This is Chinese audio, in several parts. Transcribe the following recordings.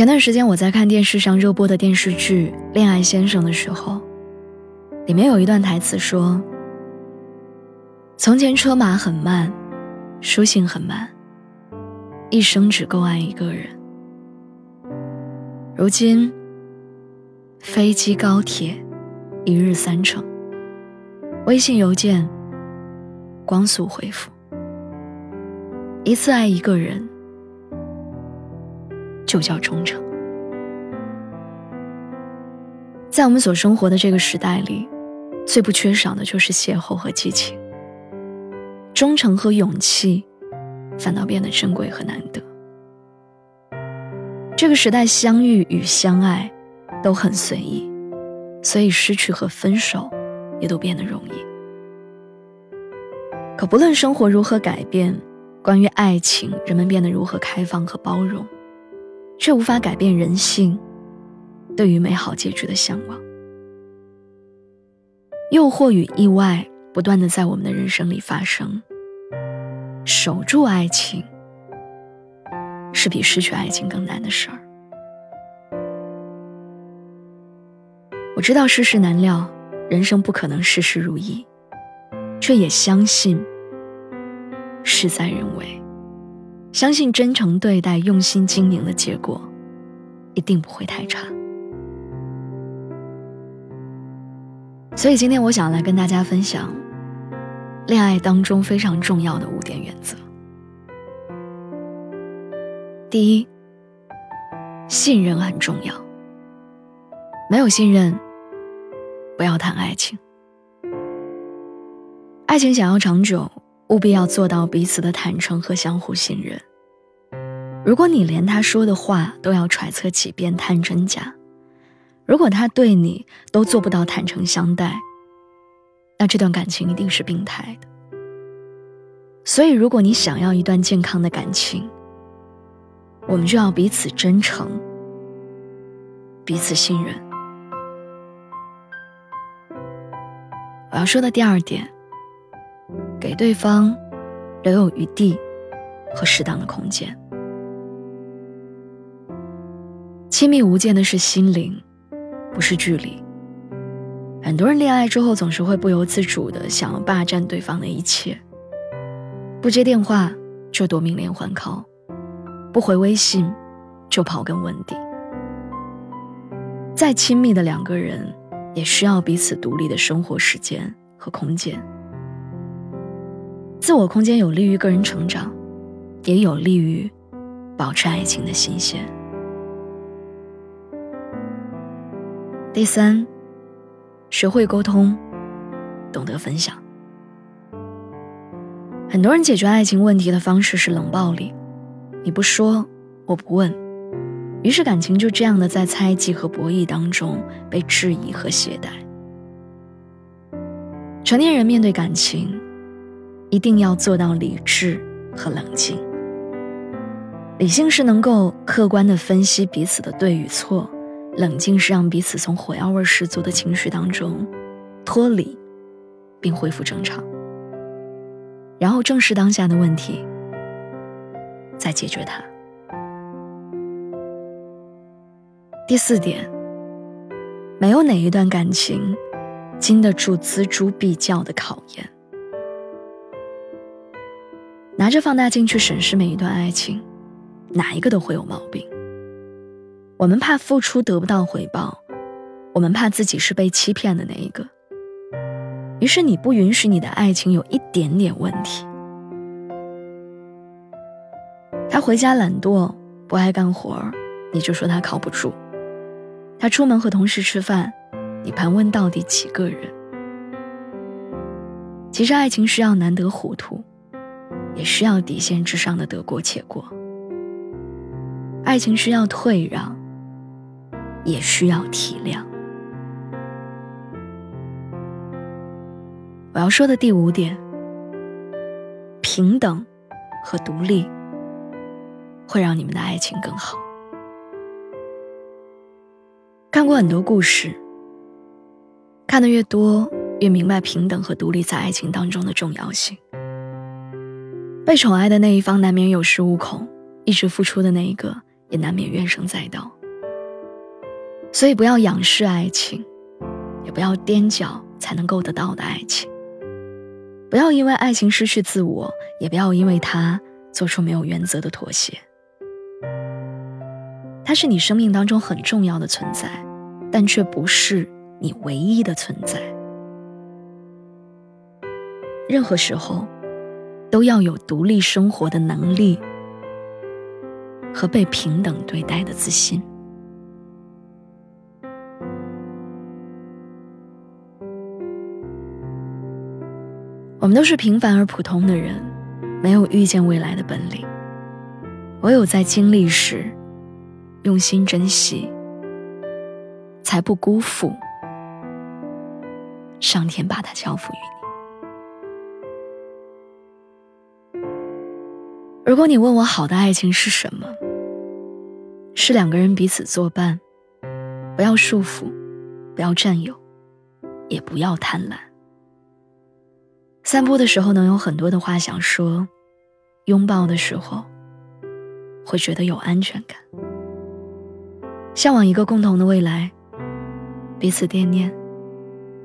前段时间我在看电视上热播的电视剧《恋爱先生》的时候，里面有一段台词说：“从前车马很慢，书信很慢，一生只够爱一个人。如今，飞机高铁，一日三程，微信邮件，光速回复，一次爱一个人。”就叫忠诚。在我们所生活的这个时代里，最不缺少的就是邂逅和激情。忠诚和勇气，反倒变得珍贵和难得。这个时代，相遇与相爱都很随意，所以失去和分手也都变得容易。可不论生活如何改变，关于爱情，人们变得如何开放和包容。却无法改变人性对于美好结局的向往。诱惑与意外不断的在我们的人生里发生。守住爱情，是比失去爱情更难的事儿。我知道世事难料，人生不可能事事如意，却也相信事在人为。相信真诚对待、用心经营的结果，一定不会太差。所以今天我想来跟大家分享，恋爱当中非常重要的五点原则。第一，信任很重要。没有信任，不要谈爱情。爱情想要长久。务必要做到彼此的坦诚和相互信任。如果你连他说的话都要揣测几遍探真假，如果他对你都做不到坦诚相待，那这段感情一定是病态的。所以，如果你想要一段健康的感情，我们就要彼此真诚，彼此信任。我要说的第二点。给对方留有余地和适当的空间。亲密无间的是心灵，不是距离。很多人恋爱之后总是会不由自主的想要霸占对方的一切，不接电话就夺命连环 call，不回微信就刨根问底。再亲密的两个人，也需要彼此独立的生活时间和空间。自我空间有利于个人成长，也有利于保持爱情的新鲜。第三，学会沟通，懂得分享。很多人解决爱情问题的方式是冷暴力，你不说，我不问，于是感情就这样的在猜忌和博弈当中被质疑和懈怠。成年人面对感情。一定要做到理智和冷静。理性是能够客观的分析彼此的对与错，冷静是让彼此从火药味十足的情绪当中脱离，并恢复正常，然后正视当下的问题，再解决它。第四点，没有哪一段感情经得住锱铢必较的考验。拿着放大镜去审视每一段爱情，哪一个都会有毛病。我们怕付出得不到回报，我们怕自己是被欺骗的那一个。于是你不允许你的爱情有一点点问题。他回家懒惰不爱干活你就说他靠不住；他出门和同事吃饭，你盘问到底几个人。其实爱情需要难得糊涂。也需要底线之上的得过且过。爱情需要退让，也需要体谅。我要说的第五点，平等和独立会让你们的爱情更好。看过很多故事，看的越多，越明白平等和独立在爱情当中的重要性。被宠爱的那一方难免有恃无恐，一直付出的那一个也难免怨声载道。所以，不要仰视爱情，也不要踮脚才能够得到的爱情。不要因为爱情失去自我，也不要因为他做出没有原则的妥协。他是你生命当中很重要的存在，但却不是你唯一的存在。任何时候，都要有独立生活的能力和被平等对待的自信。我们都是平凡而普通的人，没有预见未来的本领。唯有在经历时，用心珍惜，才不辜负上天把它交付于你。如果你问我好的爱情是什么，是两个人彼此作伴，不要束缚，不要占有，也不要贪婪。散步的时候能有很多的话想说，拥抱的时候会觉得有安全感，向往一个共同的未来，彼此惦念，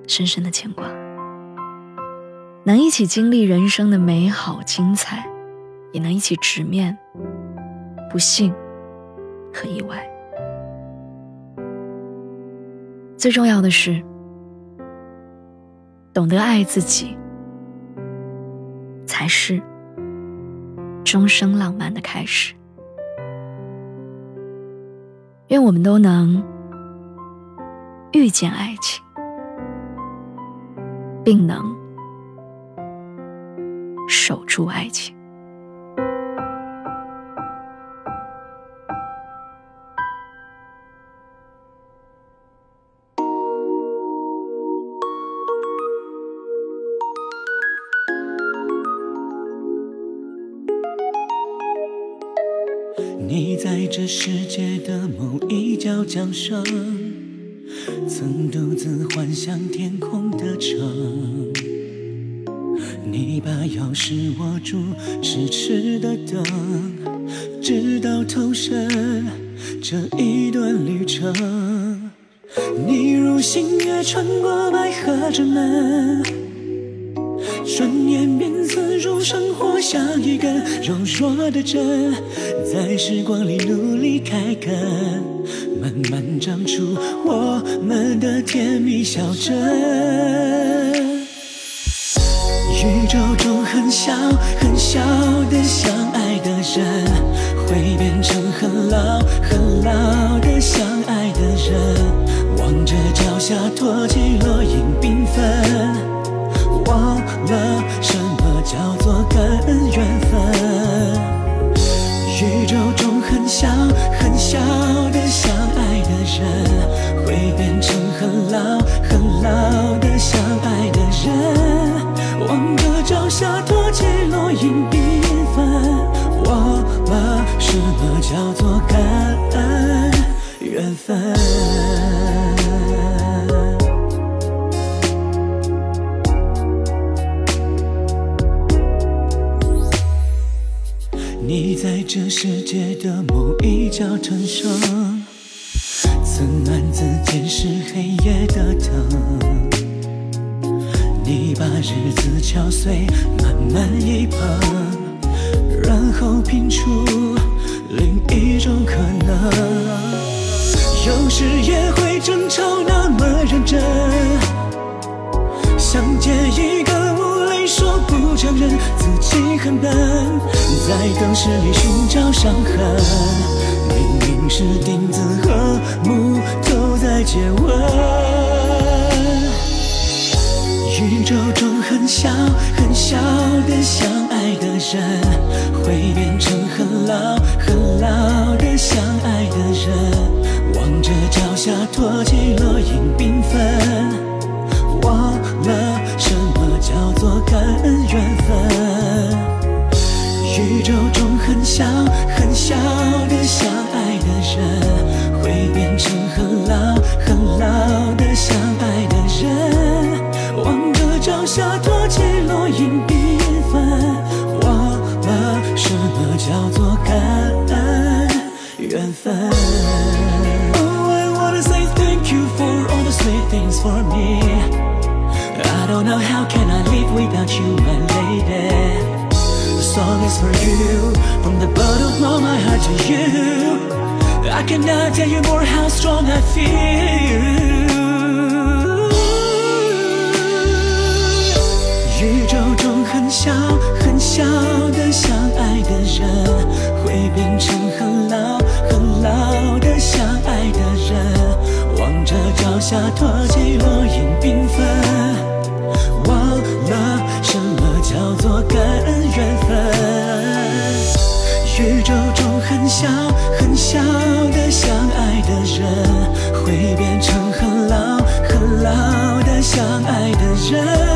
深深的牵挂，能一起经历人生的美好精彩，也能一起直面不幸和意外。最重要的是，懂得爱自己。才是终生浪漫的开始。愿我们都能遇见爱情，并能守住爱情。你在这世界的某一角降生，曾独自幻想天空的城。你把钥匙握住痴痴的等，直到投身这一段旅程。你如星月穿过白鹤之门。生活，像一根柔弱的针，在时光里努力开根，慢慢长出我们的甜蜜小镇。宇宙中很小很小的相爱的人，会变成很老很老的相爱的人，望着脚下托起落英缤纷。忘了什么叫做感恩缘分。宇宙中很小很小的相爱的人，会变成很老很老的相爱的人。望着脚下托起落英缤纷，忘了什么叫做感恩缘分。在这世界的某一角成生，曾暗自监视黑夜的灯。你把日子敲碎，慢慢一捧，然后拼出另一种可能。有时也会争吵那么认真，不承认自己很笨，在当时里寻找伤痕，明明是钉子和木头在接吻。宇宙中很小很小的相爱的人，会变成很老很老的。相爱的人，望着脚下托起落英缤纷，缘分。宇宙中很小很小 I don't know how can I live without you, my lady. The song is for you, from the bottom of my heart to you. I cannot tell you more how strong I feel. 宇宙中很小很小的相爱的人，会变成很老很老的相爱的人，望着脚下托起落英缤纷。 passion